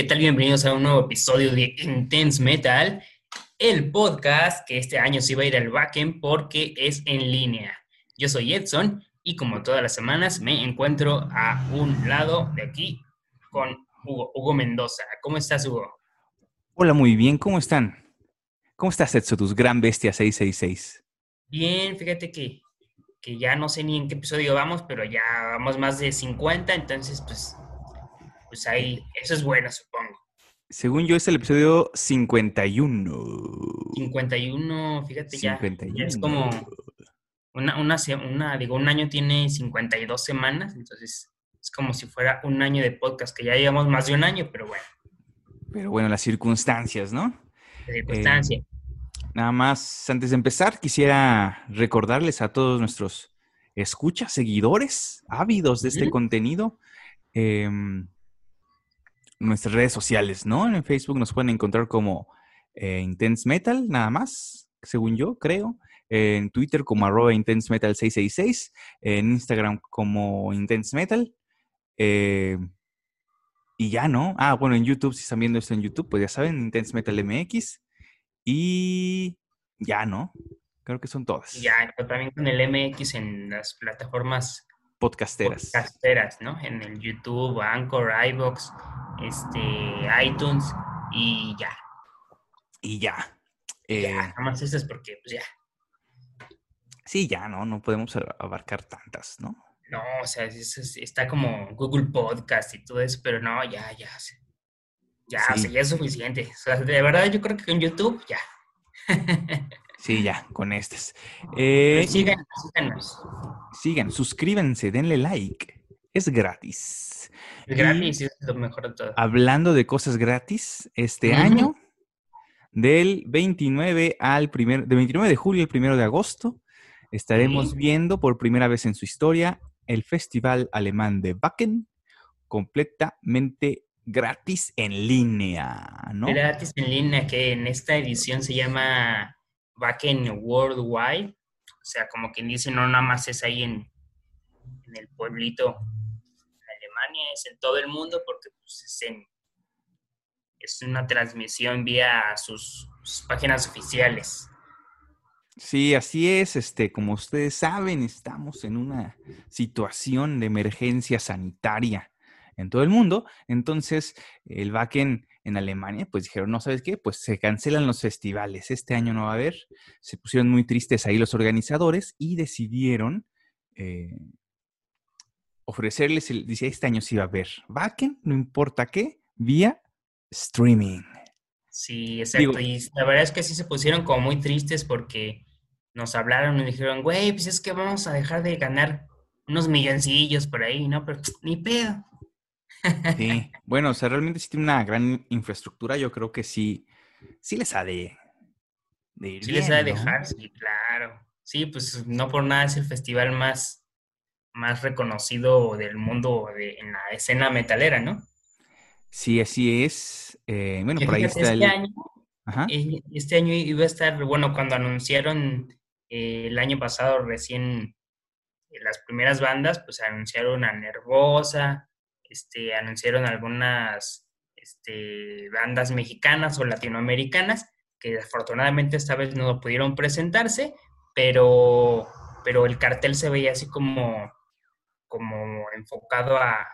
¿Qué tal? Bienvenidos a un nuevo episodio de Intense Metal, el podcast que este año se va a ir al backend porque es en línea. Yo soy Edson y como todas las semanas me encuentro a un lado de aquí con Hugo, Hugo Mendoza. ¿Cómo estás, Hugo? Hola, muy bien, ¿cómo están? ¿Cómo estás, Edson, tus gran bestia 666? Bien, fíjate que, que ya no sé ni en qué episodio vamos, pero ya vamos más de 50, entonces pues pues ahí, eso es bueno, supongo. Según yo, es el episodio 51. 51, fíjate ya. es como una, una, una, digo, un año tiene 52 semanas, entonces es como si fuera un año de podcast, que ya llevamos más de un año, pero bueno. Pero bueno, las circunstancias, ¿no? Las circunstancias. Eh, nada más, antes de empezar, quisiera recordarles a todos nuestros escuchas, seguidores, ávidos de este contenido, eh, nuestras redes sociales, ¿no? En Facebook nos pueden encontrar como eh, Intense Metal, nada más, según yo, creo. En Twitter como arroba Intense Metal 666. En Instagram como Intense Metal. Eh, y ya, ¿no? Ah, bueno, en YouTube, si están viendo esto en YouTube, pues ya saben, Intense Metal MX. Y ya, ¿no? Creo que son todas. Ya, también con el MX en las plataformas podcasteras. Podcasteras, ¿no? En el YouTube, Anchor, iBox, este, iTunes y ya. Y ya. Eh, nada más estas porque, pues ya. Sí, ya, ¿no? No podemos abarcar tantas, ¿no? No, o sea, está como Google Podcast y todo eso, pero no, ya, ya. Ya, o sea, ya es suficiente. O sea, de verdad, yo creo que con YouTube, ya. Sí, ya, con estas. Eh, síganos, síganos. Sigan, suscríbanse, denle like. Es gratis. Es gratis, es lo mejor de todo. Hablando de cosas gratis, este año, del 29 al primer, del 29 de julio al 1 de agosto, estaremos viendo por primera vez en su historia el Festival Alemán de Wacken, completamente gratis en línea, ¿no? Gratis en línea, que en esta edición se llama en Worldwide, o sea, como quien dice, no nada más es ahí en, el pueblito Alemania, es en todo el mundo porque pues, es, es una transmisión vía sus, páginas oficiales. Sí, así es. Este, como ustedes saben, estamos en una situación de emergencia sanitaria en todo el mundo. Entonces, el Wacken en Alemania, pues dijeron, no, ¿sabes qué? Pues se cancelan los festivales, este año no va a haber. Se pusieron muy tristes ahí los organizadores y decidieron eh, ofrecerles, el, dice, este año sí va a haber Wacken, no importa qué, vía streaming. Sí, exacto. y la verdad es que sí se pusieron como muy tristes porque nos hablaron y dijeron, güey, pues es que vamos a dejar de ganar unos milloncillos por ahí, ¿no? Pero ni pedo. Sí, bueno, o sea, realmente sí tiene una gran infraestructura, yo creo que sí, sí les ha de, ir Sí les ha de dejar, sí, claro. Sí, pues no por nada es el festival más, más reconocido del mundo en la escena metalera, ¿no? Sí, así es. Eh, bueno, por ahí está este Año, eh, Este año iba a estar, bueno, cuando anunciaron eh, el año pasado recién las primeras bandas, pues anunciaron a Nervosa, este, anunciaron algunas este, bandas mexicanas o latinoamericanas que afortunadamente esta vez no pudieron presentarse, pero, pero el cartel se veía así como, como enfocado a,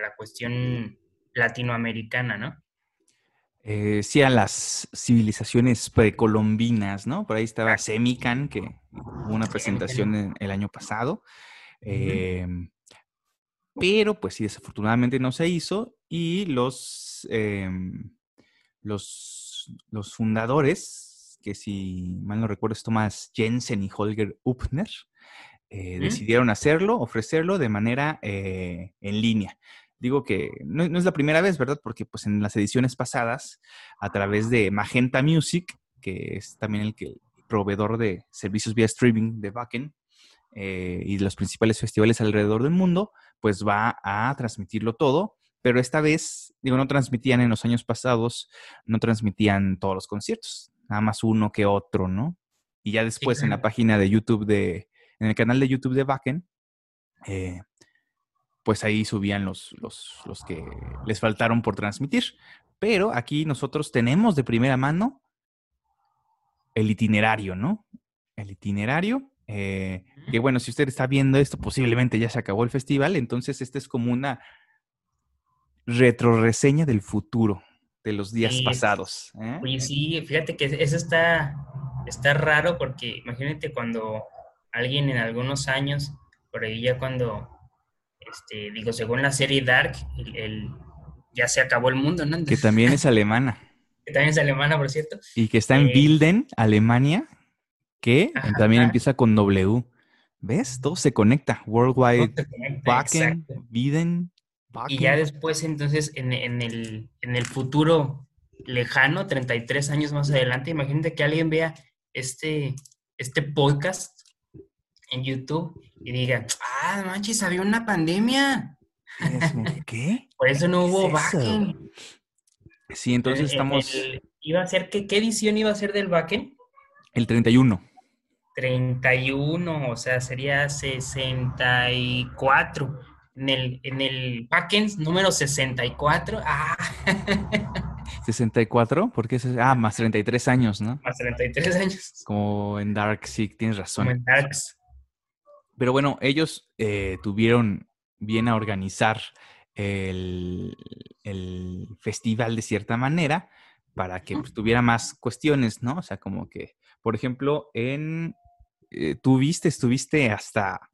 la cuestión latinoamericana, ¿no? Eh, sí, a las civilizaciones precolombinas, ¿no? Por ahí estaba Semican, que hubo una presentación el año pasado. Pero pues sí, desafortunadamente no se hizo y los, em, los, los fundadores, que si mal no recuerdo es Thomas Jensen y Holger Upner, eh, decidieron hacerlo, ofrecerlo de manera eh, en línea. digo que no, es la primera vez, ¿verdad? Porque pues en las ediciones pasadas, a través de Magenta Music, que es también el, que, el proveedor de servicios vía streaming de Backend, eh, y los principales festivales alrededor del mundo, pues va a transmitirlo todo. Pero esta vez, digo, no transmitían en los años pasados, no transmitían todos los conciertos, nada más uno que otro, ¿no? Y ya después en la página de YouTube de, en el canal de YouTube de Backen, eh, pues ahí subían los, los, los que les faltaron por transmitir. Pero aquí nosotros tenemos de primera mano el itinerario, ¿no? El itinerario. Eh, que bueno, si usted está viendo esto, posiblemente ya se acabó el festival, entonces este es como una retroreseña del futuro, de los días pasados. ¿eh? Oye, sí, fíjate que eso está, está raro porque imagínate cuando alguien en algunos años, por ahí ya cuando este, digo, según la serie Dark, el, ya se acabó el mundo, ¿no? que también es alemana. que también es alemana, por cierto. Y que está en eh, Bilden, Alemania, que también empieza con W. ¿Ves? Todo se conecta. Worldwide Backen, Bilden, Y ya después, entonces, en, el, en el futuro lejano, 33 años más adelante, imagínate que alguien vea este, este podcast en YouTube y diga, ah, manches, había una pandemia. ¿Qué? Por eso no hubo backend. Sí, entonces estamos... ¿Iba a ser qué, qué edición iba a ser del backend? El 31. 31, o sea, sería 64. En el, en el backend número 64. Ah. ¿64? Porque es, ah, más 33 años, ¿no? Más 33 años. Como en Dark, sí, tienes razón. Como en Darks. Pero bueno, ellos eh, tuvieron bien a organizar el, festival de cierta manera para que pues, tuviera más cuestiones, ¿no? O sea, como que, por ejemplo, en, eh, tú viste, estuviste hasta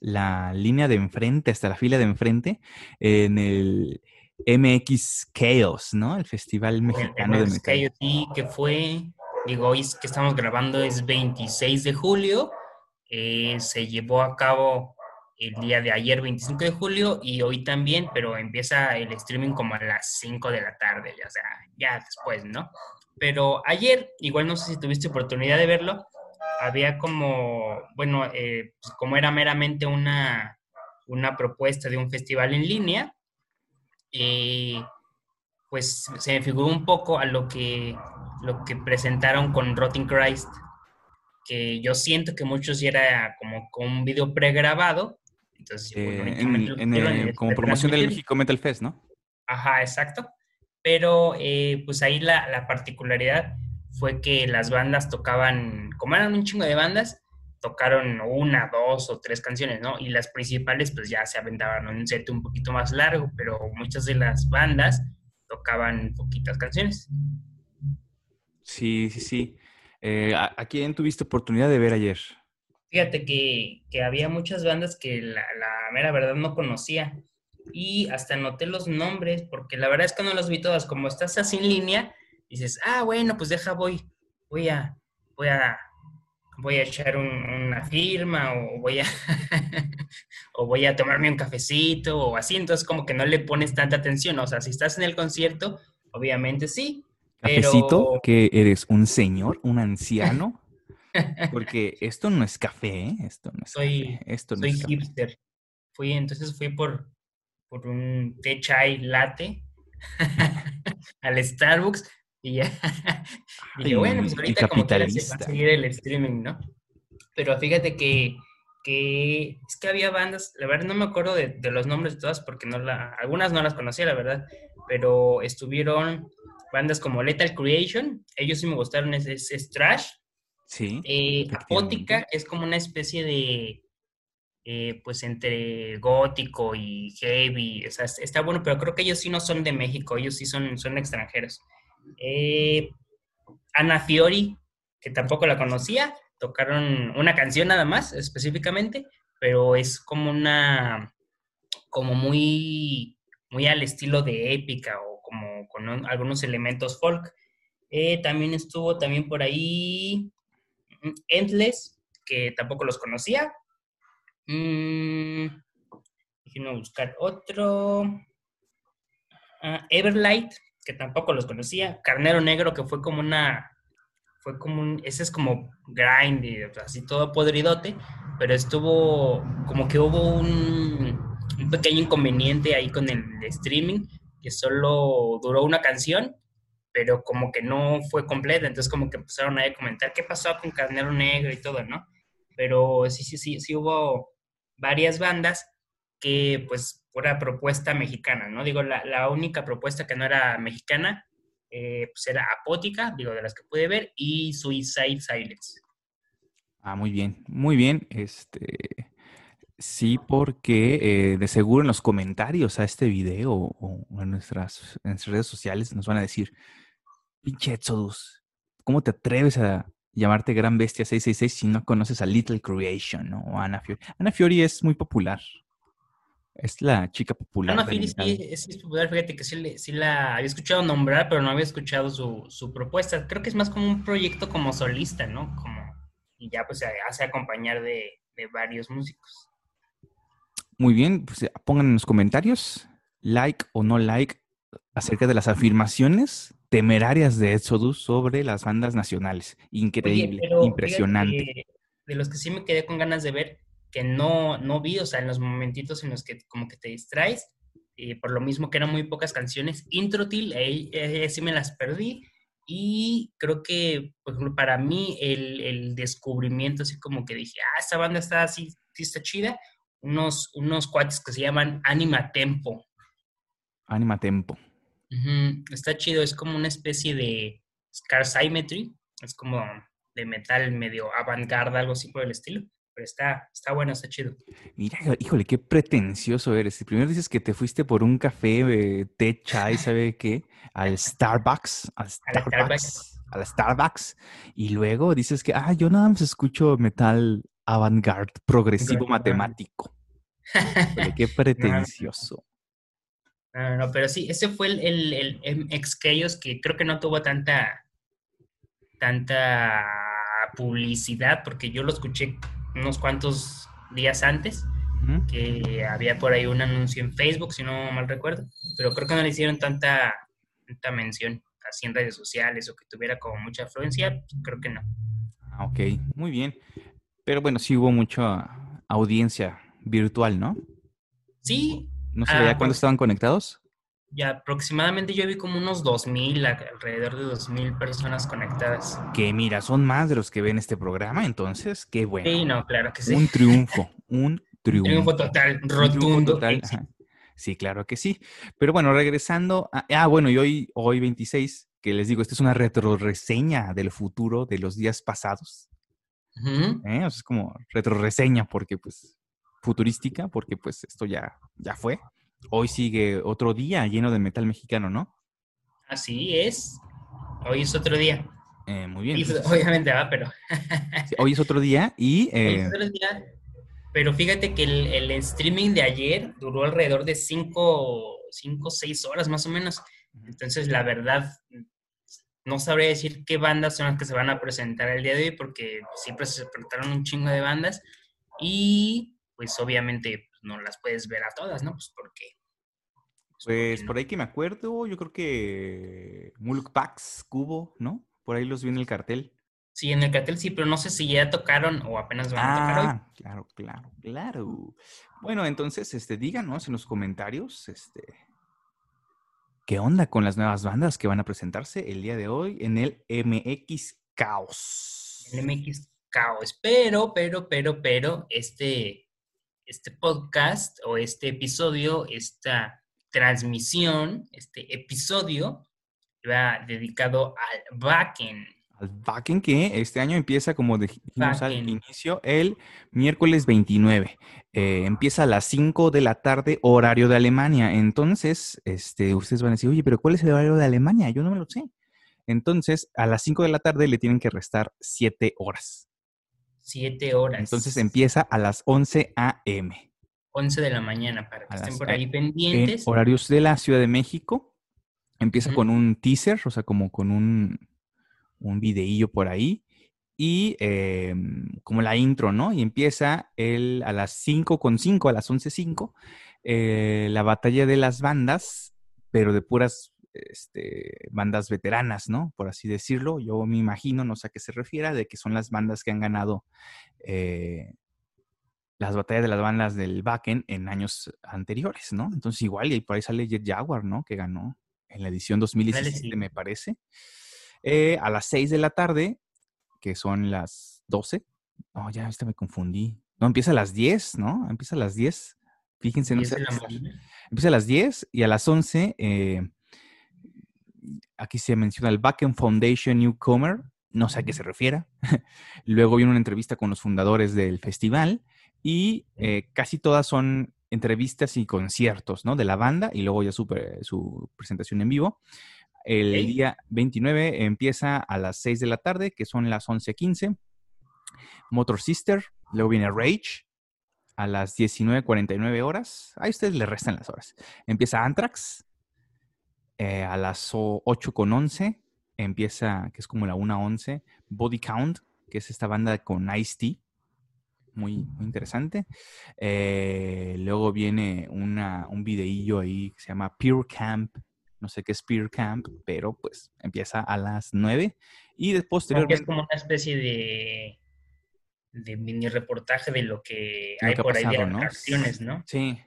la línea de enfrente, hasta la fila de enfrente, en el MX Chaos, ¿no? El Festival Mexicano de Metal. Sí, que fue, digo, hoy que estamos grabando es 26 de julio eh, se llevó a cabo el día de ayer, 25 de julio, y hoy también, pero empieza el streaming como a las 5 de la tarde, o sea, ya después, ¿no? Pero ayer, igual no sé si tuviste oportunidad de verlo, había como, bueno, eh, pues como era meramente una, una propuesta de un festival en línea, eh, pues se me figuró un poco a lo que, lo que presentaron con Rotting Christ, que yo siento que muchos era como con un video pregrabado. Entonces, eh, como promoción del México Metal Fest, ¿no? Ajá, exacto. Pero eh, pues ahí la, la, particularidad fue que las bandas tocaban, como eran un chingo de bandas, tocaron una, dos o tres canciones, ¿no? Y las principales pues ya se aventaban en un set un poquito más largo, pero muchas de las bandas tocaban poquitas canciones. Sí, sí, sí. Eh, ¿a, quién tuviste oportunidad de ver ayer? Fíjate que, había muchas bandas que la, mera verdad no conocía y hasta anoté los nombres porque la verdad es que no los vi todas. Como estás así en línea, dices, ah, bueno, pues deja, voy, voy a, voy a, voy a echar una firma o voy a, o voy a tomarme un cafecito o así. Entonces como que no le pones tanta atención. O sea, si estás en el concierto, obviamente sí, Cafecito, que eres un señor, un anciano. Porque esto no es café, ¿eh? Esto no es soy, café. Esto no soy hipster. Fui, entonces fui por, por un té chai latte al Starbucks y ya. dije, bueno, pues ahorita como que se va a seguir el streaming, ¿no? Pero fíjate que, que es que había bandas, la verdad no me acuerdo de, de los nombres de todas porque no la, algunas no las conocía, la verdad, pero estuvieron bandas como Lethal Creation, ellos sí me gustaron, es, es, trash. Sí. Eh, Apótica es como una especie de, eh, pues entre gótico y heavy, o sea, está bueno, pero creo que ellos sí no son de México, ellos sí son, son extranjeros. Eh, Ana Fiori, que tampoco la conocía, tocaron una canción nada más, específicamente, pero es como una, como muy, muy al estilo de épica o como con algunos elementos folk. Eh, también estuvo también por ahí mm, Endless, que tampoco los conocía. Mm, déjenme buscar otro. ah, Everlight, que tampoco los conocía, Carnero Negro, que fue como una, fue como un, ese es como grind, y así todo podridote, pero estuvo, como que hubo un, un pequeño inconveniente ahí con el streaming, que solo duró una canción, pero como que no fue completa, entonces como que empezaron a comentar qué pasó con Carnero Negro y todo, ¿no? Pero sí, sí, sí, sí hubo varias bandas que pues pura propuesta mexicana, ¿no? Digo, la, única propuesta que no era mexicana eh, pues era Apótica, digo, de las que pude ver, y Suicide Silence. Ah, muy bien, muy bien. Este, sí, porque eh, de seguro en los comentarios a este video o en nuestras, en nuestras redes sociales nos van a decir, pinche Exodus, ¿cómo te atreves a llamarte Gran Bestia 666 si no conoces a Little Creation o Ana Fiori? Ana Fiori es muy popular. Es la chica popular. Ana Fiori sí, es, popular, fíjate que sí, la había escuchado nombrar, pero no había escuchado su, propuesta. Creo que es más como un proyecto como solista, ¿no? Como, y ya pues se hace acompañar de, varios músicos. Muy bien, pues eh, pongan en los comentarios like o no like acerca de las afirmaciones temerarias de Exodus sobre las bandas nacionales. Increíble, impresionante. De los que sí me quedé con ganas de ver, que no, no vi, o sea, en los momentitos en los que como que te distraes, y por lo mismo que eran muy pocas canciones, Introtil, ahí, sí me las perdí, y creo que, por ejemplo, para mí el, el, descubrimiento, así como que dije, ah, esta banda está así, sí está chida, unos, unos cuates que se llaman Anima Tempo. Anima Tempo. Está chido, es como una especie de Scar Symmetry, es como de metal medio avant-garde, algo así por el estilo pero está, está bueno, está chido. Mira, híjole, qué pretencioso eres. Primero dices que te fuiste por un café, eh, té, chai, ¿sabe qué? Al Starbucks, al Starbucks, a la Starbucks, y luego dices que, ah, yo nada más escucho metal avant-garde, progresivo matemático. qué pretencioso. No, no, no, pero sí, ese fue el, el, el ex que creo que no tuvo tanta, tanta publicidad, porque yo lo escuché unos cuantos días antes, que había por ahí un anuncio en Facebook, si no mal recuerdo, pero creo que no le hicieron tanta, tanta mención así en redes sociales o que tuviera como mucha afluencia, creo que no. Ah, ok, muy bien. Pero bueno, sí hubo mucha audiencia virtual, ¿no? Sí. ¿No sabía ah, cuándo estaban conectados? Ya aproximadamente yo vi como unos 2.000, alrededor de 2.000 personas conectadas. Que mira, son más de los que ven este programa, entonces qué bueno. Sí, no, claro que sí. Un triunfo, un triunfo. triunfo total, rotundo. Total. Sí, claro que sí. Pero bueno, regresando. A, ah, bueno, y hoy, hoy 26, que les digo, esta es una retroreseña del futuro de los días pasados. ¿Eh? O sea, es como retroreseña porque, pues, futurística, porque, pues, esto ya, ya fue hoy sigue otro día lleno de metal mexicano, ¿no? Así es. Hoy es otro día. Eh, muy bien. obviamente va, pero. hoy es otro día y. Hoy es eh, otro día. Pero fíjate que el, streaming de ayer duró alrededor de 5 o 6 horas más o menos. Entonces, la verdad, no sabría decir qué bandas son las que se van a presentar el día de hoy porque siempre se presentaron un chingo de bandas y pues obviamente no las puedes ver a todas, ¿no? Pues porque... Pues, pues por ahí que me acuerdo, yo creo que Mulk Pax, Cubo, ¿no? Por ahí los vi en el cartel. Sí, en el cartel sí, pero no sé si ya tocaron o apenas van a tocar hoy. Ah, claro, claro, claro. Bueno, entonces, este, díganos en los comentarios, este, ¿qué onda con las nuevas bandas que van a presentarse el día de hoy en el MX Caos? El MX Caos, pero, pero, pero, pero, este, este podcast o este episodio, esta transmisión, este episodio, va dedicado al backend. Al backend que este año empieza, como dijimos al inicio, el miércoles 29. Eh, empieza a las 5 de la tarde, horario de Alemania. Entonces, este, ustedes van a decir, oye, pero ¿cuál es el horario de Alemania? Yo no me lo sé. Entonces, a las 5 de la tarde le tienen que restar 7 horas. Siete horas. Entonces empieza a las 11 a.m. 11 de la mañana para que estén por ahí pendientes. horarios de la Ciudad de México. Empieza con un teaser, o sea, como con un, un videillo por ahí. Y em, como la intro, ¿no? Y empieza el, a las 5 con 5, a las 11.05, eh, la batalla de las bandas pero de puras este, bandas veteranas, ¿no? Por así decirlo. Yo me imagino, no sé a qué se refiera, de que son las bandas que han ganado eh, las batallas de las bandas del backend en años anteriores, ¿no? Entonces igual, y por ahí sale Jet Jaguar, ¿no? Que ganó en la edición 2017, me parece. Eh, a las 6 de la tarde, que son las 12. No, ya este me confundí. No, empieza a las 10, ¿no? Empieza a las 10. Fíjense, no sé. Empieza a las 10 y a las 11, eh, aquí se menciona el Backend Foundation Newcomer, no sé a qué se refiere. Luego viene una entrevista con los fundadores del festival y eh, casi todas son entrevistas y conciertos, ¿no? De la banda y luego ya su, su presentación en vivo. El día 29 empieza a las 6 de la tarde, que son las 11.15. Motor Sister, luego viene Rage a las 19.49 horas. Ahí ustedes le restan las horas. Empieza Anthrax eh, a las 8.11. Empieza, que es como la 1.11, Body Count, que es esta banda con Ice-T muy, interesante. Eh, luego viene una, un videillo ahí que se llama Pure Camp. No sé qué es Pure Camp, pero pues empieza a las 9 y después Es como una especie de, de mini reportaje de lo que hay por ahí de ¿no? ¿no? Sí.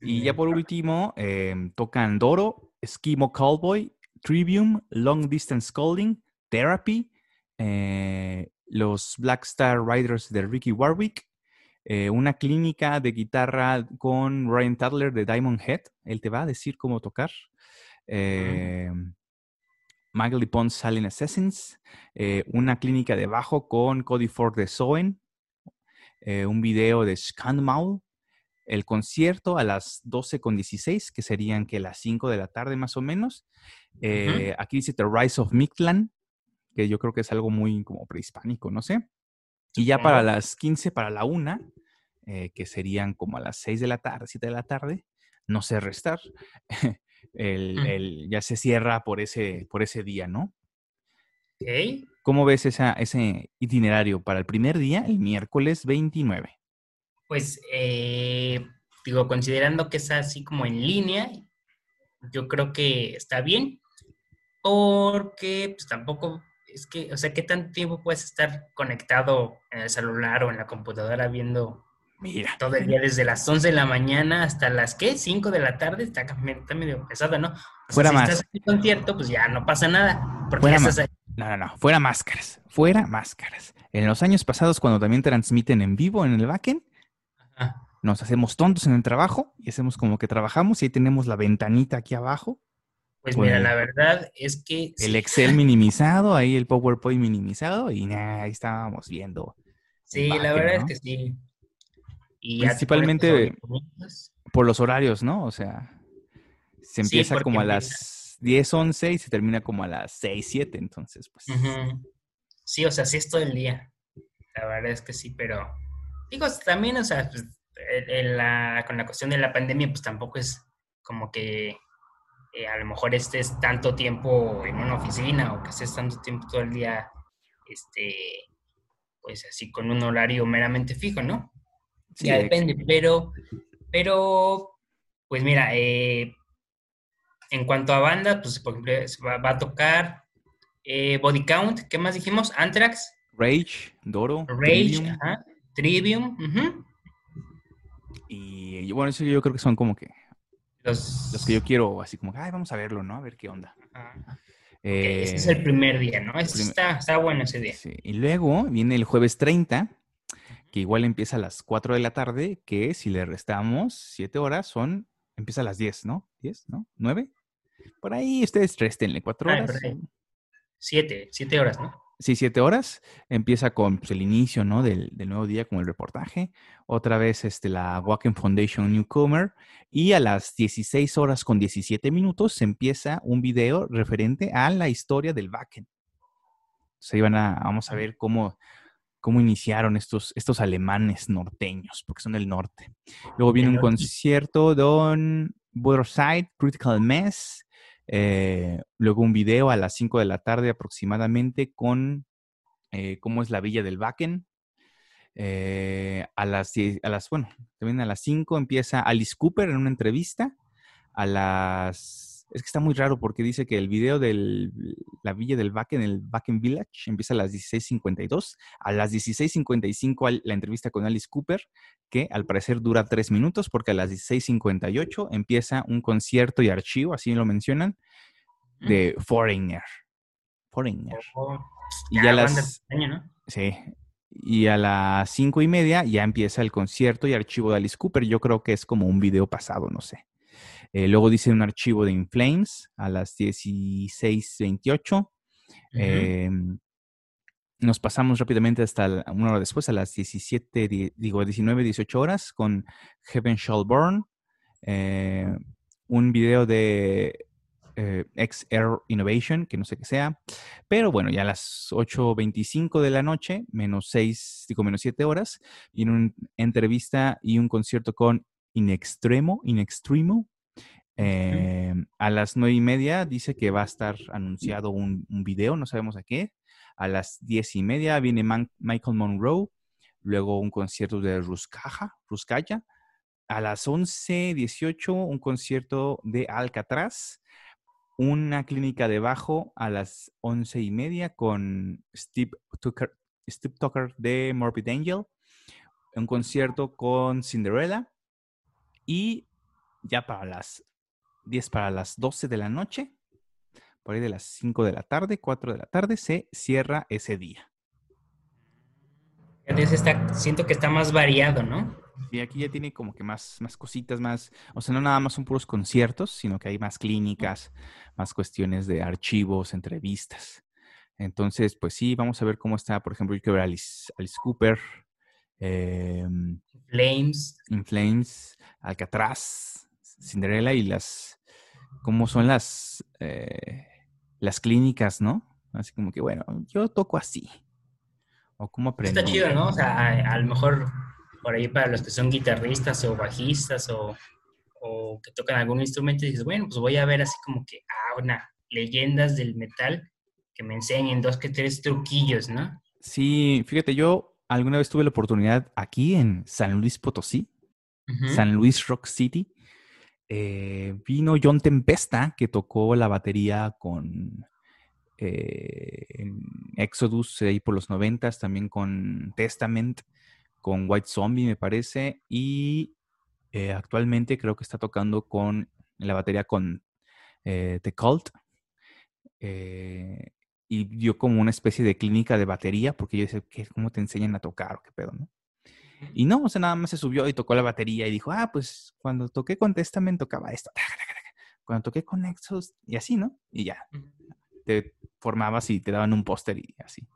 Y ya por último, em, tocan Doro, Eskimo Cowboy, Trivium, Long Distance Calling, Therapy, eh, los Black Star Riders de Ricky Warwick, eh, una clínica de guitarra con Ryan Tadler de Diamond Head. Él te va a decir cómo tocar. Eh, Michael Pond Silent Assassins. Eh, una clínica de bajo con Cody Ford de Soen. Eh, un video de Scandmaul. El concierto a las 12.16, que serían que las 5 de la tarde más o menos. Aquí dice The Rise of Mictlan, que yo creo que es algo muy como prehispánico, no sé. Y ya para las 15, para la 1, eh, que serían como a las 6 de la tarde, 7 de la tarde, no sé restar, el, ya se cierra por ese, por ese día, ¿no? Okay. ¿Cómo ves esa, ese itinerario para el primer día, el miércoles 29? Pues, eh, digo, considerando que es así como en línea, yo creo que está bien, porque pues tampoco es que, o sea, ¿qué tanto tiempo puedes estar conectado en el celular o en la computadora viendo Mira. todo el día desde las 11 de la mañana hasta las, ¿qué? 5 de la tarde? Está, medio pesado, ¿no? fuera más. Si estás en concierto, pues ya no pasa nada. Porque fuera No, no, no. Fuera máscaras. Fuera máscaras. En los años pasados, cuando también transmiten en vivo en el backend, nos hacemos tontos en el trabajo y hacemos como que trabajamos y ahí tenemos la ventanita aquí abajo pues mira, la verdad es que... El Excel minimizado, ahí el PowerPoint minimizado y ahí estábamos viendo. Sí, la verdad es que sí. Y Principalmente por los horarios, ¿no? O sea, se empieza como a las 10, 11 y se termina como a las 6, 7, entonces pues... Sí, o sea, sí es todo el día. La verdad es que sí, pero... Digo, también, o sea, pues, con la cuestión de la pandemia, pues tampoco es como que eh, a lo mejor estés tanto tiempo en una oficina o que estés tanto tiempo todo el día, este, pues así con un horario meramente fijo, ¿no? Sí, ya depende, pero, pero, pues mira, eh, en cuanto a banda, pues por ejemplo, va, a tocar eh, Body Count, ¿qué más dijimos? Anthrax. Rage, Doro. Rage, Trivium. Ajá, Trivium. Y bueno, eso yo creo que son como que los, que yo quiero, así como, ay, vamos a verlo, ¿no? A ver qué onda. ese es el primer día, ¿no? está, está, bueno ese día. Sí. Y luego viene el jueves 30, que igual empieza a las 4 de la tarde, que si le restamos 7 horas son, empieza a las 10, ¿no? ¿10, no? ¿9? Por ahí ustedes restenle 4 ah, horas. 7, 7 horas, ¿no? Sí, siete horas. Empieza con pues, el inicio, ¿no? Del, nuevo día con el reportaje. Otra vez este, la Wacken Foundation Newcomer. Y a las 16 horas con 17 minutos se empieza un video referente a la historia del Wacken. Ahí van a, vamos a ver cómo, cómo iniciaron estos, estos alemanes norteños, porque son del norte. Luego viene un concierto Don Side, Critical Mess, eh, luego un video a las 5 de la tarde aproximadamente con eh, cómo es la villa del Bakken. Eh, a, las, a las, bueno, también a las 5 empieza Alice Cooper en una entrevista. A las Es que está muy raro porque dice que el video de la villa del Backen, el Backen Village, empieza a las 16.52. A las 16.55 la entrevista con Alice Cooper, que al parecer dura tres minutos porque a las 16.58 empieza un concierto y archivo, así lo mencionan, de Foreigner. Foreigner. Oh, y ya las... Sí, y a las cinco y media ya empieza el concierto y archivo de Alice Cooper. Yo creo que es como un video pasado, no sé. Eh, luego dice un archivo de Inflames a las 16.28. Em, nos pasamos rápidamente hasta una hora después, a las 17, digo, 19, 18 horas, con Heaven Shall Burn. Eh, un video de eh, XR Innovation, que no sé qué sea. Pero bueno, ya a las 8.25 de la noche, menos 6, digo, menos 7 horas, viene una entrevista y un concierto con In Extremo, In Extremo. Eh, a las nueve y media dice que va a estar anunciado un, video, no sabemos a qué. A las diez y media viene Michael Monroe, luego un concierto de Ruskaja, Ruskaya. A las 11.18 un concierto de Alcatraz una clínica de bajo a las once y media con Steve Tucker, Steve de Morbid Angel, un concierto con Cinderella y ya para las 10 para las 12 de la noche, por ahí de las 5 de la tarde, 4 de la tarde, se cierra ese día. Está, siento que está más variado, ¿no? Y aquí ya tiene como que más, más cositas, más, o sea, no nada más son puros conciertos, sino que hay más clínicas, más cuestiones de archivos, entrevistas. Entonces, pues sí, vamos a ver cómo está, por ejemplo, yo quiero ver a Alice, Cooper, eh, Flames. In Flames, Alcatraz, Cinderella y las, cómo son las, eh, las clínicas, ¿no? Así como que, bueno, yo toco así. O cómo aprendo. Está chido, ¿no? O sea, a, a lo mejor por ahí para los que son guitarristas o bajistas o, que tocan algún instrumento, dices, bueno, pues voy a ver así como que, ah, una, leyendas del metal que me enseñen dos que tres truquillos, ¿no? Sí, fíjate, yo alguna vez tuve la oportunidad aquí en San Luis Potosí, San Luis Rock City. Eh, vino John Tempesta, que tocó la batería con eh, Exodus ahí por los noventas, también con Testament con White Zombie, me parece, y eh, actualmente creo que está tocando con la batería con The Cult. Y dio como una especie de clínica de batería, porque yo decía, ¿cómo te enseñan a tocar qué pedo, no? Y no, o sea, nada más se subió y tocó la batería y dijo, ah, pues cuando toqué con Testament tocaba esto. Cuando toqué con Exos y así, ¿no? Y ya. Te formabas y te daban un póster y así.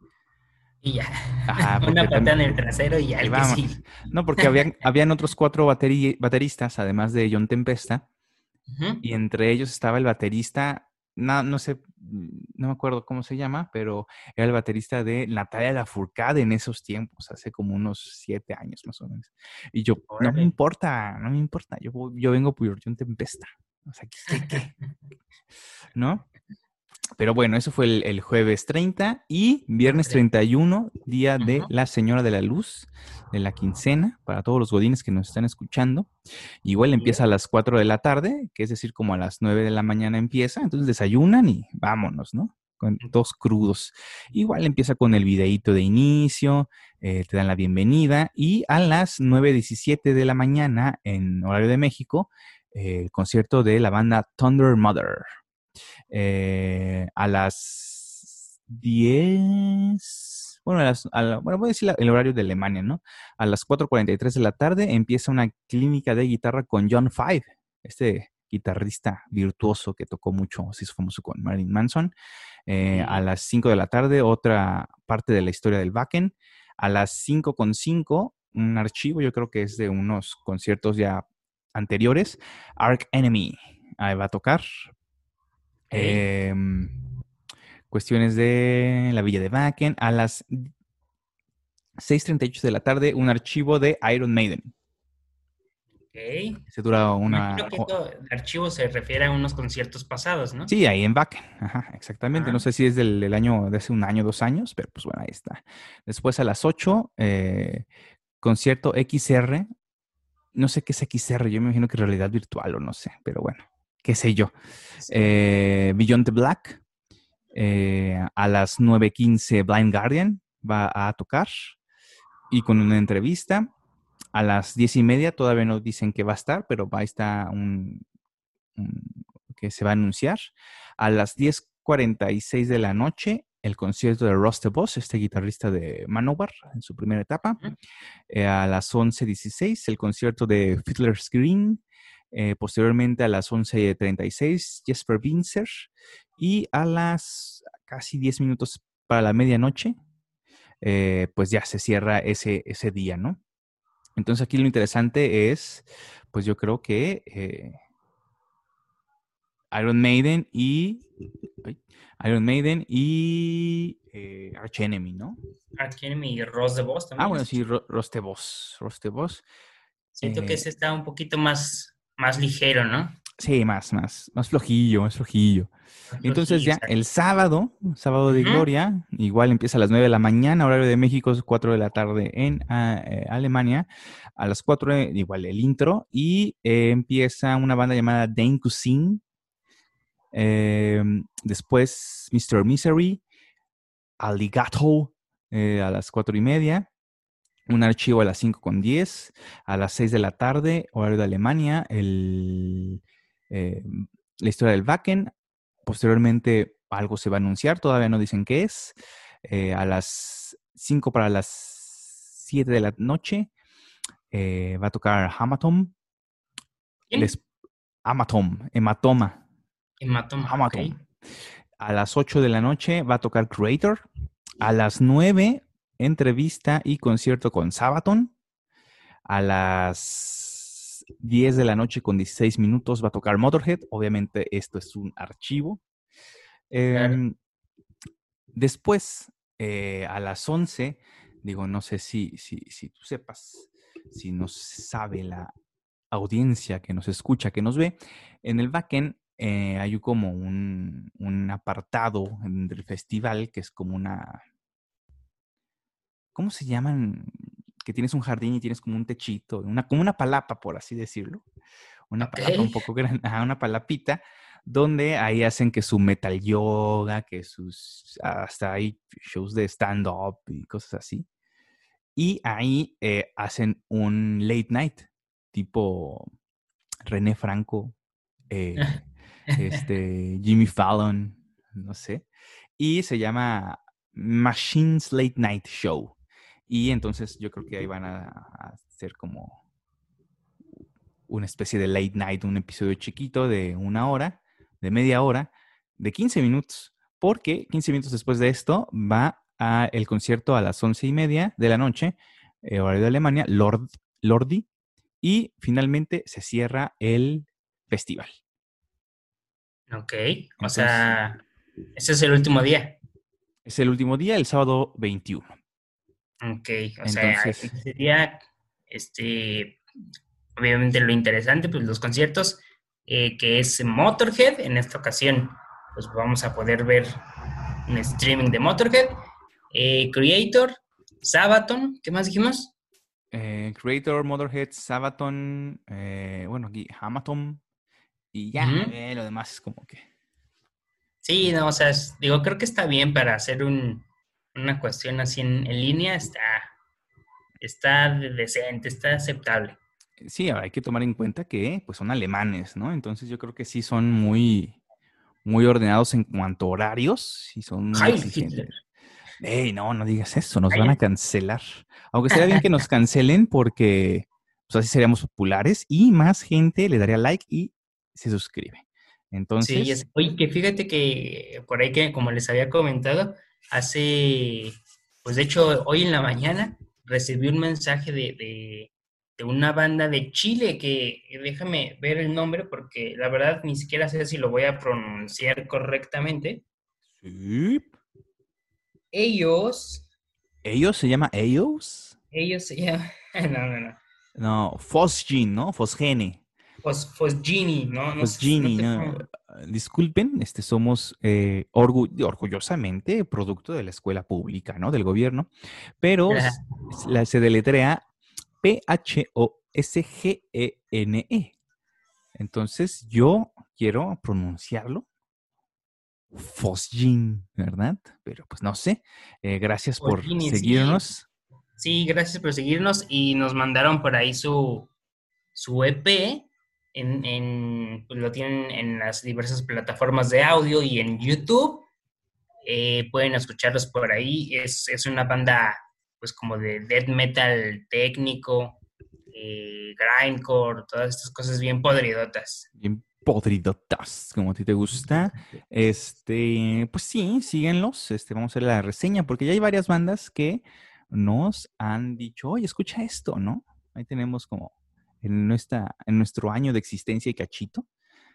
Y ya. Una patada en el trasero y ya. No, porque habían, habían otros cuatro bateristas, además de John Tempesta. Y entre ellos estaba el baterista, no, no sé, no me acuerdo cómo se llama, pero era el baterista de Natalia Lafourcade en esos tiempos, hace como unos siete años más o menos. Y yo, no me importa, no me importa, yo, yo vengo por Tempesta. O sea, ¿qué, qué? ¿No? Pero bueno, eso fue el, jueves 30 y viernes 31, día de la Señora de la Luz, de la quincena, para todos los godines que nos están escuchando. Igual empieza a las 4 de la tarde, que es decir, como a las 9 de la mañana empieza, entonces desayunan y vámonos, ¿no? Con dos crudos. Igual empieza con el videíto de inicio, eh, te dan la bienvenida y a las 9.17 de la mañana en horario de México, el concierto de la banda Thunder Mother. Eh, a las 10, bueno, a las, bueno, voy a decir el horario de Alemania, ¿no? A las 4.43 de la tarde empieza una clínica de guitarra con John Five, este guitarrista virtuoso que tocó mucho, se hizo famoso con Marilyn Manson. Eh, a las 5 de la tarde, otra parte de la historia del Backen. A las 5.5, un archivo, yo creo que es de unos conciertos ya anteriores. Arc Enemy, ahí va a tocar Em, cuestiones de la Villa de Backen. A las 6.38 de la tarde, un archivo de Iron Maiden. Ok. Se dura una... Creo que el archivo se refiere a unos conciertos pasados, ¿no? Sí, ahí en Backen. Ajá, exactamente. No sé si es del, año, de hace un año, dos años, pero pues bueno, ahí está. Después a las 8, eh, concierto XR. No sé qué es XR, yo me imagino que realidad virtual o no sé, pero bueno. Qué sé yo. Eh, Beyond the Black. Eh, a las 9.15 Blind Guardian va a tocar y con una entrevista. A las diez y media todavía no dicen que va a estar, pero va a estar un, que se va a anunciar. A las 10.46 de la noche, el concierto de Ross Boss, este guitarrista de Manowar, en su primera etapa. Eh, a las 11.16, el concierto de Fiddler's Green. Eh, posteriormente a las 11.36, Jesper Binzer. Y a las casi 10 minutos para la medianoche, eh, pues ya se cierra ese, ese día, ¿no? Entonces aquí lo interesante es, pues yo creo que eh, Iron Maiden y Iron Maiden y eh, Arch Enemy, ¿no? Arch Enemy y Ross de Boss también. Ah, bueno, sí, Ross de Boss. Ross de Boss. Siento que ese está un poquito más, más ligero, ¿no? Sí, más, más, más flojillo, más flojillo. Entonces ya el sábado, sábado de gloria, igual empieza a las 9 de la mañana, horario de México, 4 de la tarde en ah, eh, Alemania. A las 4, igual el intro, y eh, empieza una banda llamada Dane Cuisine. Em, después Mr. Misery, Alligato eh, a las 4 y media. Un archivo a las 5 con 10. A las 6 de la tarde, horario de Alemania, el, la historia del Wacken Posteriormente algo se va a anunciar, todavía no dicen qué es. Eh, a las 5 para las 7 de la noche eh, va a tocar Hamatom. Les, Hamatom, hematoma. Hematoma. A las 8 de la noche va a tocar Creator. A las 9, entrevista y concierto con Sabaton. A las 10 de la noche con 16 minutos va a tocar Motorhead. Obviamente esto es un archivo. Em, después, eh, a las 11, digo, no sé si, si, si tú sepas, si nos sabe la audiencia que nos escucha, que nos ve, en el backend eh, hay como un, un apartado del festival que es como una... ¿Cómo se llaman? que tienes un jardín y tienes como un techito, una, como una palapa, por así decirlo. Una palapa un poco grande, una palapita, donde ahí hacen que su metal yoga, que sus, hasta hay shows de stand-up y cosas así. Y ahí eh, hacen un late night, tipo René Franco, eh, este, Jimmy Fallon, no sé. Y se llama Machines Late Night Show. Y entonces yo creo que ahí van a, hacer como una especie de late night, un episodio chiquito de una hora, de media hora, de 15 minutos, porque 15 minutos después de esto va a el concierto a las once y media de la noche, eh, horario de Alemania, Lord, Lordi, y finalmente se cierra el festival. Ok, o sea, ese es el último día. Es el último día, el sábado 21. Ok, o sea, sería, este, obviamente lo interesante, pues los conciertos, eh, que es Motorhead, en esta ocasión, pues vamos a poder ver un streaming de Motorhead, eh, Creator, Sabaton, ¿qué más dijimos? Eh, Creator, Motorhead, Sabaton, bueno, aquí Hamaton, y ya, lo demás es como que... Sí, no, o sea, digo, creo que está bien para hacer un una cuestión así en, línea está, está decente, está aceptable. Sí, ahora hay que tomar en cuenta que pues son alemanes, ¿no? Entonces yo creo que sí son muy, muy ordenados en cuanto a horarios y son muy Ey, no, no digas eso, nos van a cancelar. Aunque sería bien que nos cancelen porque pues, así seríamos populares y más gente le daría like y se suscribe. Entonces. Sí, oye, que fíjate que por ahí que, como les había comentado, hace, pues de hecho, hoy en la mañana recibí un mensaje de, una banda de Chile que déjame ver el nombre porque la verdad ni siquiera sé si lo voy a pronunciar correctamente. Sí. Ellos. ¿Ellos se llama ellos? Ellos se llaman. No, no, no. No, Fosgene, ¿no? Fosgene. Fosgene, ¿no? Fosgene, no disculpen, este, somos eh, orgullosamente producto de la escuela pública, ¿no? Del gobierno, pero la, se deletrea P-H-O-S-G-E-N-E. Entonces, yo quiero pronunciarlo. Fosjin, ¿verdad? Pero pues no sé. Eh, gracias por seguirnos. Sí. gracias por seguirnos y nos mandaron por ahí su, su EP. En, pues, lo tienen en las diversas plataformas de audio y en YouTube. Eh, pueden escucharlos por ahí. Es, es, una banda pues como de death metal técnico, eh, grindcore, todas estas cosas bien podridotas. Bien podridotas, como a ti te gusta. Este, pues sí, síguenlos. Este, vamos a hacer la reseña, porque ya hay varias bandas que nos han dicho, oye, escucha esto, ¿no? Ahí tenemos como en, nuestra, en nuestro año de existencia y cachito.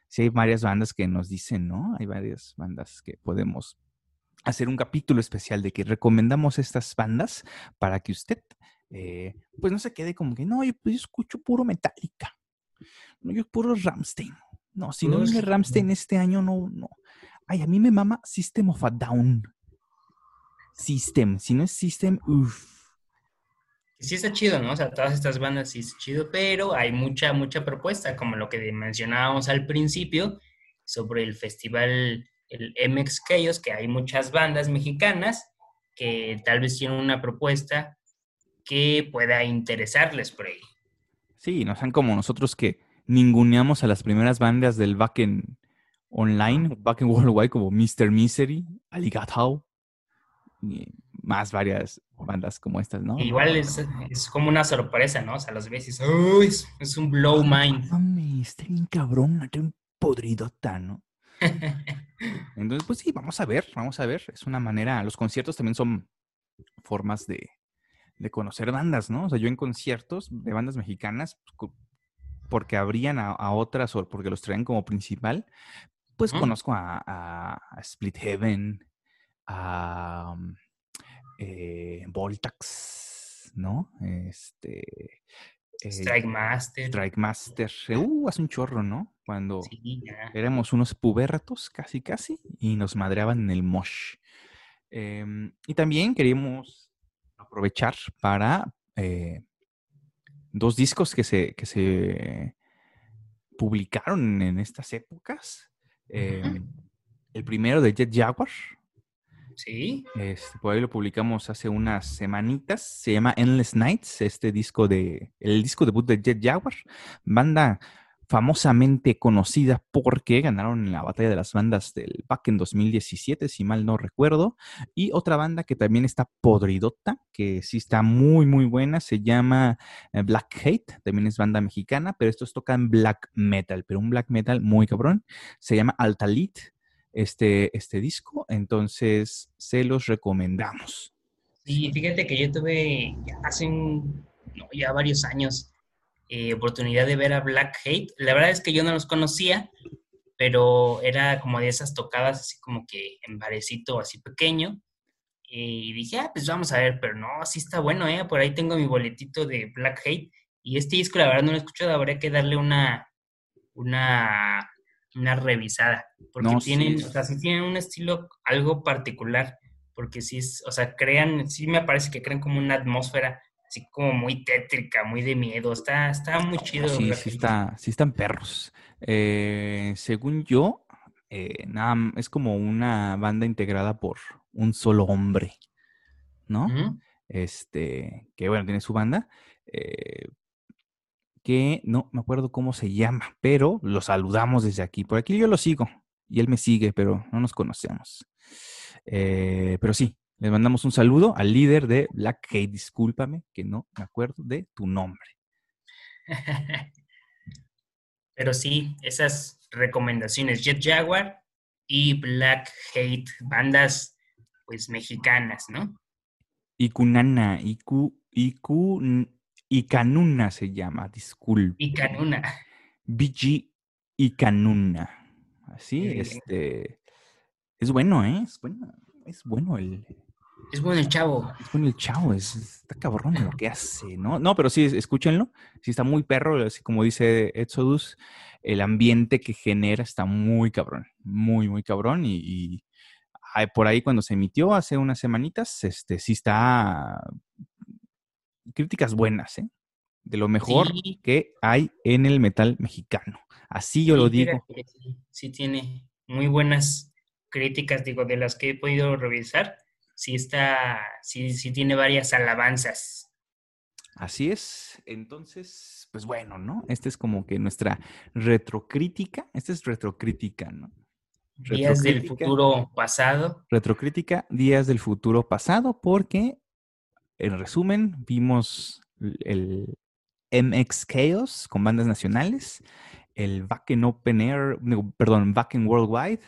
Sí hay varias bandas que nos dicen, ¿no? Hay varias bandas que podemos hacer un capítulo especial de que recomendamos estas bandas para que usted, eh, pues no se quede como que, no, yo, pues, escucho puro Metallica, no, yo puro Ramstein. No, si no viene Ramstein este año, no, no. Ay, a mí me mama System of a Down. System, si no es System, uff. Sí está chido, ¿no? O sea, todas estas bandas sí es chido, pero hay mucha, mucha propuesta, como lo que mencionábamos al principio, sobre el festival el MX Chaos, que hay muchas bandas mexicanas que tal vez tienen una propuesta que pueda interesarles por ahí. Sí, no sean como nosotros que ninguneamos a las primeras bandas del backend online, backend worldwide, como Mr. Misery, Aligatao, y más varias bandas como estas, ¿no? Igual es, como una sorpresa, ¿no? O sea, los ves y Uy, es, un blow mind. Mami, está bien cabrón, está bien podridota, ¿no? Entonces, pues sí, vamos a ver, vamos a ver. Es una manera, los conciertos también son formas de, conocer bandas, ¿no? O sea, yo en conciertos de bandas mexicanas, pues, porque abrían a, otras o porque los traen como principal, pues conozco a, Split Heaven, a eh, Voltax, ¿no? Este, eh, Strike Master. Strike Master. Uh, hace un chorro, ¿no? Cuando éramos unos pubertos, casi, casi, y nos madreaban en el mosh. Em, y también queríamos aprovechar para eh, dos discos que se, que se publicaron en estas épocas. Em, el primero de Jet Jaguar, Sí. Este, por ahí lo publicamos hace unas semanitas. Se llama Endless Nights, este disco de, el disco debut de Jet Jaguar, banda famosamente conocida porque ganaron la batalla de las bandas del back en 2017, si mal no recuerdo. Y otra banda que también está podridota, que sí está muy, muy buena, se llama eh, Black Hate, también es banda mexicana, pero estos tocan black metal, pero un black metal muy cabrón. Se llama Altalit este, este disco, entonces se los recomendamos. Sí, fíjate que yo tuve hace ya varios años eh, oportunidad de ver a Black Hate. La verdad es que yo no los conocía, pero era como de esas tocadas así como que en barecito así pequeño. Y dije, ah, pues vamos a ver, pero no, sí está bueno, ¿eh? Por ahí tengo mi boletito de Black Hate. Y este disco, la verdad, no lo he escuchado, habría que darle una, una una revisada, porque tienen, o sea, sí tienen un estilo algo particular, porque sí, es, o sea, crean, sí me parece que crean como una atmósfera así como muy tétrica, muy de miedo, está, está muy chido. Sí, sí, está, sí están perros. Eh, según yo, eh, nada, es como una banda integrada por un solo hombre, ¿no? Este, que bueno, tiene su banda, eh, que no me acuerdo cómo se llama, pero lo saludamos desde aquí. Por aquí yo lo sigo y él me sigue, pero no nos conocemos. Eh, pero sí, le mandamos un saludo al líder de Black Hate. Discúlpame que no me acuerdo de tu nombre. pero sí, esas recomendaciones, Jet Jaguar y Black Hate, bandas pues mexicanas, ¿no? Icunana, Iku, Iku, Icanuna se llama, disculpe. Icanuna. BG Icanuna. Así, este. Es bueno, ¿eh? Es bueno, es bueno el. Es bueno el chavo. Es bueno el chavo, es, está cabrón lo que hace, ¿no? No, pero sí, escúchenlo. Sí, está muy perro, así como dice Exodus, el ambiente que genera está muy cabrón, muy, muy cabrón. Y, y por ahí cuando se emitió hace unas semanitas, este sí está críticas buenas, ¿eh? De lo mejor que hay en el metal mexicano. Así yo lo digo. Sí, tiene muy buenas críticas, digo, de las que he podido revisar. Sí está, sí, sí tiene varias alabanzas. Así es. Entonces, pues bueno, ¿no? Esta es como que nuestra retrocrítica. Esta es retrocrítica, ¿no? Días del futuro pasado. Retrocrítica, días del futuro pasado, porque en resumen, vimos el MX Chaos con bandas nacionales, el Backen Open Air, perdón, Backen Worldwide,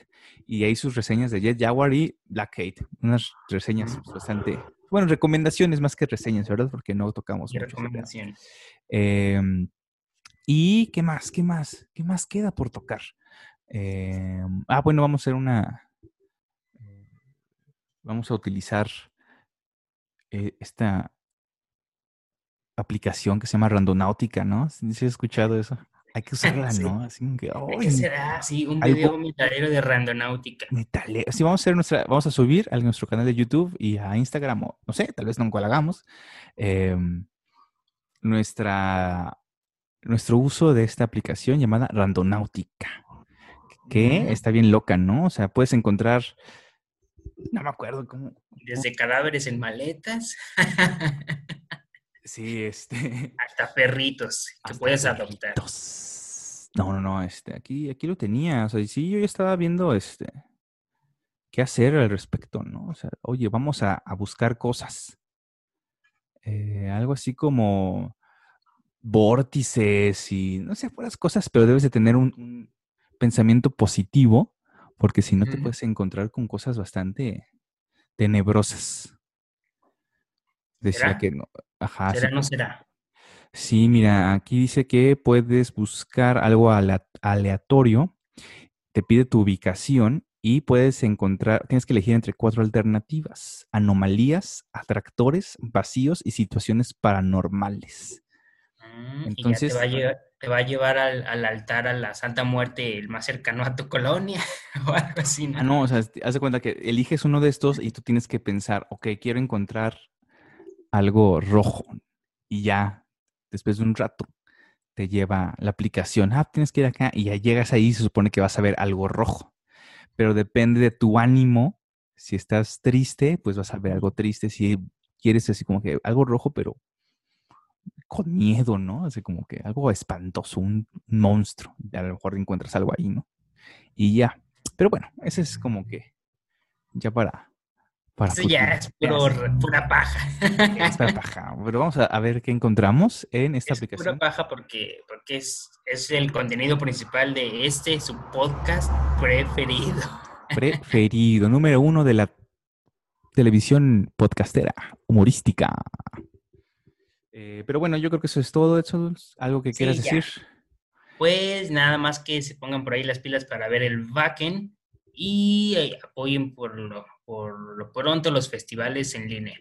y ahí sus reseñas de Jet Jaguar y Black Hate. Unas reseñas bastante, bueno, recomendaciones más que reseñas, ¿verdad? Porque no tocamos. Y recomendaciones. Em, y qué más, qué más, qué más queda por tocar. Em, ah, bueno, vamos a hacer una. Vamos a utilizar eh, esta aplicación que se llama Randonáutica, ¿no? ¿Sí has escuchado eso? Hay que usarla, ¿no? Así que, ¿Qué será? Sí, un video metalero de Randonáutica. Metalero. Sí, vamos a hacer nuestra, vamos a subir a nuestro canal de YouTube y a Instagram, o no sé, tal vez nunca lo hagamos. Em, nuestra, nuestro uso de esta aplicación llamada Randonáutica, que está bien loca, ¿no? O sea, puedes encontrar, no me acuerdo cómo. Desde cadáveres en maletas. Sí, este. Hasta perritos que puedes adoptar. No, no, no, este, aquí, aquí lo tenía. O sea, sí, yo ya estaba viendo este. ¿Qué hacer al respecto, no? O sea, oye, vamos a, buscar cosas. Eh, algo así como vórtices y no sé, las cosas, pero debes de tener un, pensamiento positivo, porque si no te puedes encontrar con cosas bastante tenebrosas. Decía que no. Ajá. ¿Será o no será? Sí, mira, aquí dice que puedes buscar algo aleatorio, te pide tu ubicación y puedes encontrar, tienes que elegir entre cuatro alternativas, anomalías, atractores, vacíos y situaciones paranormales. Entonces, te, va a llevar, al, altar a la Santa Muerte el más cercano a tu colonia o algo así. ¿no? Ah, no, o sea, haz de cuenta que eliges uno de estos y tú tienes que pensar, ok, quiero encontrar algo rojo y ya después de un rato te lleva la aplicación, ah, tienes que ir acá y ya llegas ahí y se supone que vas a ver algo rojo. Pero depende de tu ánimo. Si estás triste, pues vas a ver algo triste. Si quieres así como que algo rojo, pero con miedo, ¿no? Así como que algo espantoso, un monstruo. A lo mejor encuentras algo ahí, ¿no? Y ya. Pero bueno, ese es como que ya para eso ya es pura paja. Es pura paja. Pero vamos a, ver qué encontramos en esta es aplicación. Pura paja porque, porque es, es el contenido principal de este, su podcast preferido. Preferido, número uno de la televisión podcastera, humorística. Eh, pero bueno, yo creo que eso es todo, Edson. ¿Algo que quieras decir? Pues nada más que se pongan por ahí las pilas para ver el Vaken y eh, apoyen por lo por lo pronto los festivales en línea.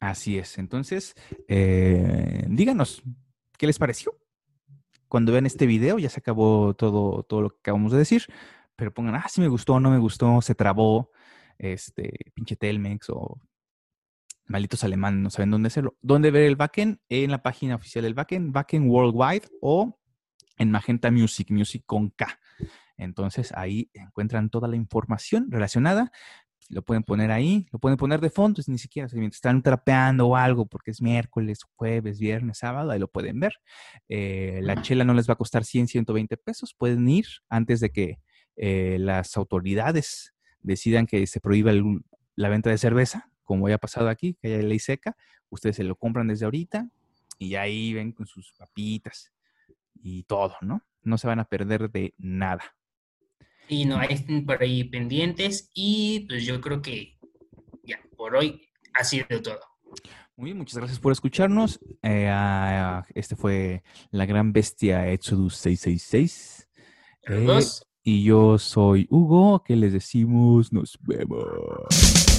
Así es. Entonces, eh, díganos, ¿qué les pareció? Cuando vean este video, ya se acabó todo, todo lo que acabamos de decir, pero pongan, ah, sí me gustó, no me gustó, se trabó, este, pinche Telmex o malitos alemanes, no saben dónde hacerlo. ¿Dónde ver el backend? En la página oficial del backend, backend worldwide o en Magenta Music, Music con K. Entonces ahí encuentran toda la información relacionada lo pueden poner ahí, lo pueden poner de fondo, ni siquiera, si están trapeando o algo, porque es miércoles, jueves, viernes, sábado, ahí lo pueden ver. Eh, la chela no les va a costar 100, 120 pesos, pueden ir antes de que eh, las autoridades decidan que se prohíba la venta de cerveza, como ya ha pasado aquí, que haya ley seca, ustedes se lo compran desde ahorita y ahí ven con sus papitas y todo, ¿no? No se van a perder de nada. Y no, hay por ahí pendientes y pues yo creo que ya, por hoy ha sido todo. Muy bien, muchas gracias por escucharnos. Eh, ah, este fue la gran bestia Exodus 666. Eh, y yo soy Hugo, que les decimos nos vemos.